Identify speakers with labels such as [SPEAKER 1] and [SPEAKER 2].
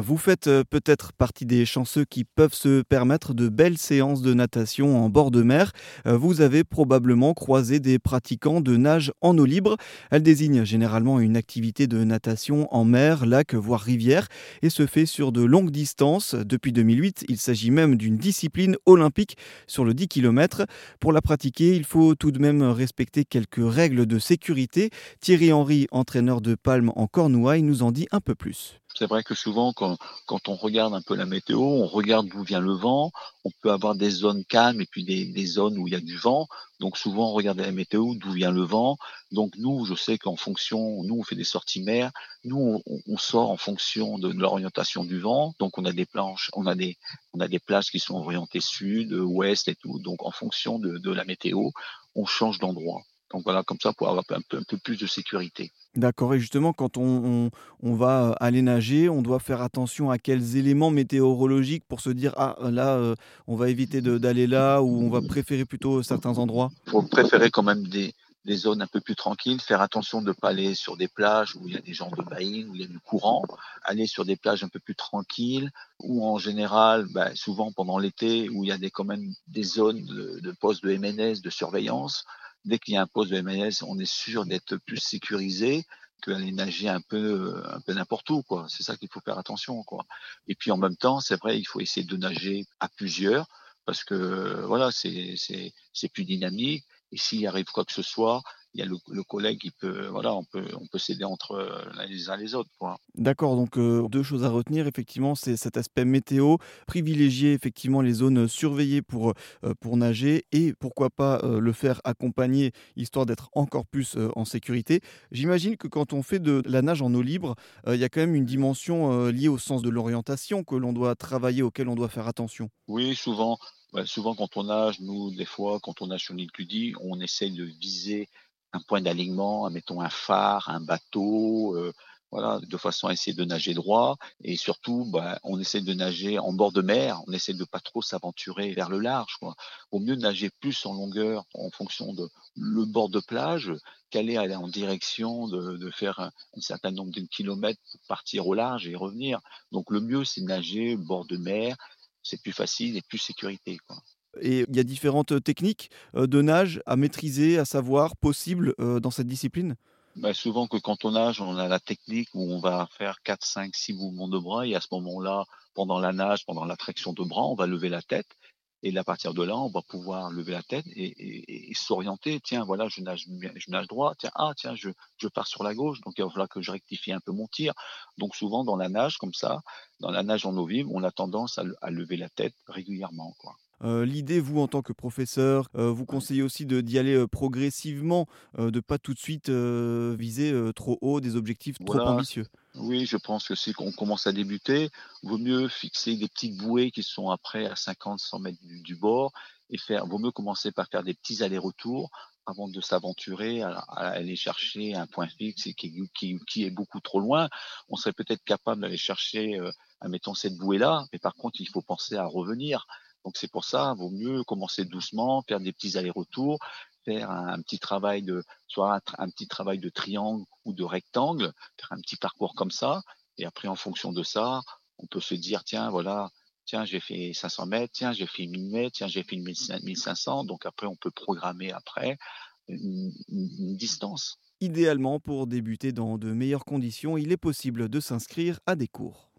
[SPEAKER 1] Vous faites euh, peut-être partie des chanceux qui peuvent se permettre de belles séances de natation en bord de mer. Euh, Vous avez probablement croisé des pratiquants de nage en eau libre. Elle désigne généralement une activité de natation en mer, lac, voire rivière, et se fait sur de longues distances. Depuis 2008, il s'agit même d'une discipline olympique sur le 10 km. Pour la pratiquer, il faut tout de même respecter quelques règles de sécurité. Thierry Henry, entraîneur de Palme en Cornouailles, nous en dit un peu plus.
[SPEAKER 2] C'est vrai que souvent, quand, on regarde un peu la météo, on regarde d'où vient le vent. On peut avoir des zones calmes et puis des, zones où il y a du vent. Donc souvent, on regarde la météo, d'où vient le vent. Donc nous, je sais qu'en fonction, nous, on fait des sorties mer. Nous, on, on sort en fonction de, l'orientation du vent. Donc on a des planches, on a des, on a des plages qui sont orientées sud, ouest et tout. Donc en fonction de la météo, on change d'endroit. Donc voilà, comme ça, pour avoir un peu, un peu plus de sécurité.
[SPEAKER 1] D'accord. Et justement, quand on, on, on, va aller nager, on doit faire attention à quels éléments météorologiques pour se dire ah là, euh, on va éviter d'aller là ou on va préférer plutôt certains endroits?
[SPEAKER 2] Il faut préférer quand même des, des zones un peu plus tranquilles, faire attention de ne pas aller sur des plages où il y a des gens de baïne, où il y a du courant, aller sur des plages un peu plus tranquilles, ou en général, bah, souvent pendant l'été, où il y a des, quand même des zones de, de postes de MNS, de surveillance, dès qu'il y a un poste de MNS, on est sûr d'être plus sécurisé qu'aller nager un peu, un peu n'importe où, quoi. C'est ça qu'il faut faire attention, quoi. Et puis en même temps, c'est vrai, il faut essayer de nager à plusieurs parce que voilà, c'est c'est c'est plus dynamique. Et s'il arrive quoi que ce soit, il y a le, le, collègue qui peut, voilà, on peut, on peut s'aider entre les uns les autres.
[SPEAKER 1] D'accord, donc euh, deux choses à retenir, effectivement, c'est cet aspect météo, privilégier effectivement les zones surveillées pour, euh, pour nager et pourquoi pas euh, le faire accompagner, histoire d'être encore plus en sécurité. J'imagine que quand on fait de la nage en eau libre, il y a quand même une dimension liée au sens de l'orientation que l'on doit travailler, auquel on doit faire attention.
[SPEAKER 2] Oui, souvent. Souvent, quand on nage, nous, des fois, quand on nage sur l'île Cludy, on essaye de viser un point d'alignement, mettons un phare, un bateau, euh, voilà, de façon à essayer de nager droit. Et surtout, bah, on essaie de nager en bord de mer, on essaie de pas trop s'aventurer vers le large. Quoi. Au mieux nager plus en longueur en fonction de le bord de plage qu'aller aller en direction de, de faire un, un, certain nombre de kilomètres pour partir au large et revenir. Donc le mieux, c'est nager bord de mer. C'est plus facile et plus sécurité. Quoi.
[SPEAKER 1] Et il y a différentes techniques de nage à maîtriser, à savoir, possibles dans cette discipline?
[SPEAKER 2] Bah, Souvent que quand on nage, on a la technique où on va faire 4, 5, 6 mouvements de bras et à ce moment-là, pendant la nage, pendant la traction de bras, on va lever la tête. Et à partir de là, on va pouvoir lever la tête et, s'orienter. Tiens, voilà, je nage, droit. Tiens, ah, tiens, je, pars sur la gauche. Donc, il va falloir que je rectifie un peu mon tir. Donc, souvent, dans la nage, comme ça, dans la nage en eau vive, on a tendance à, lever la tête régulièrement.
[SPEAKER 1] Euh, L'idée, vous, en tant que professeur, euh, vous conseillez aussi d'y aller euh, progressivement, de ne pas tout de suite viser trop haut, des objectifs trop ambitieux?
[SPEAKER 2] Oui, je pense que si on commence à débuter, vaut mieux fixer des petites bouées qui sont après à 50-100 mètres du, du, bord et faire. Vaut mieux commencer par faire des petits allers-retours avant de s'aventurer à, à, aller chercher un point fixe et qui, qui, qui est beaucoup trop loin. On serait peut-être capable d'aller chercher, euh, admettons, cette bouée-là, mais par contre, il faut penser à revenir. Donc c'est pour ça, vaut mieux commencer doucement, faire des petits allers-retours, faire un, petit travail de, soit un, petit travail de triangle ou de rectangle, faire un petit parcours comme ça, et après en fonction de ça, on peut se dire tiens voilà, tiens j'ai fait 500 mètres, tiens j'ai fait 1000 mètres, tiens j'ai fait 1500, donc après on peut programmer après une distance.
[SPEAKER 1] Idéalement, pour débuter dans de meilleures conditions, il est possible de s'inscrire à des cours.